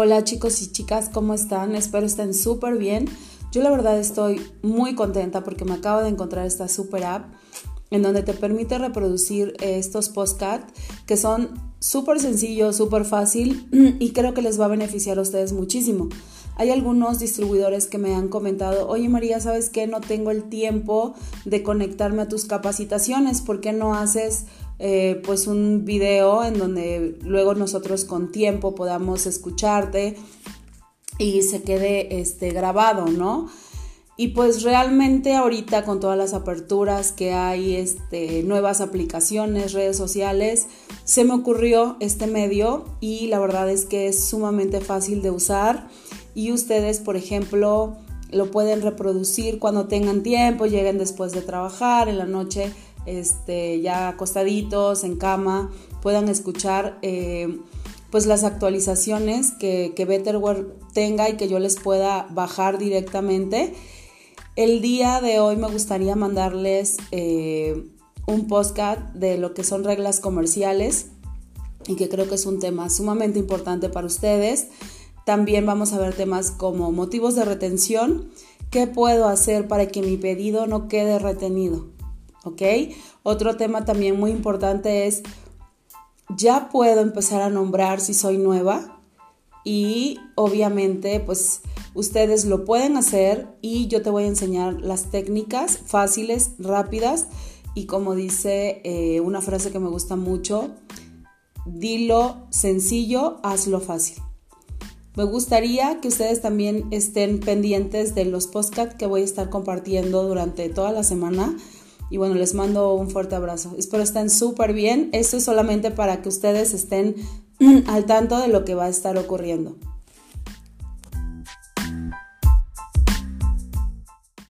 Hola chicos y chicas, ¿cómo están? Espero estén súper bien. Yo la verdad estoy muy contenta porque me acabo de encontrar esta super app en donde te permite reproducir estos postcards que son súper sencillos, súper fácil y creo que les va a beneficiar a ustedes muchísimo. Hay algunos distribuidores que me han comentado, oye María, ¿sabes qué? No tengo el tiempo de conectarme a tus capacitaciones, ¿por qué no haces eh, pues un video en donde luego nosotros con tiempo podamos escucharte y se quede este, grabado, ¿no? Y pues realmente ahorita con todas las aperturas que hay, este, nuevas aplicaciones, redes sociales, se me ocurrió este medio y la verdad es que es sumamente fácil de usar y ustedes, por ejemplo, lo pueden reproducir cuando tengan tiempo, lleguen después de trabajar, en la noche, este, ya acostaditos, en cama, puedan escuchar eh, pues las actualizaciones que, que Betterware tenga y que yo les pueda bajar directamente. El día de hoy me gustaría mandarles eh, un postcard de lo que son reglas comerciales y que creo que es un tema sumamente importante para ustedes. También vamos a ver temas como motivos de retención, qué puedo hacer para que mi pedido no quede retenido. ¿Ok? Otro tema también muy importante es, ya puedo empezar a nombrar si soy nueva y obviamente pues ustedes lo pueden hacer y yo te voy a enseñar las técnicas fáciles, rápidas y como dice eh, una frase que me gusta mucho, dilo sencillo, hazlo fácil. Me gustaría que ustedes también estén pendientes de los podcasts que voy a estar compartiendo durante toda la semana. Y bueno, les mando un fuerte abrazo. Espero estén súper bien. Esto es solamente para que ustedes estén al tanto de lo que va a estar ocurriendo.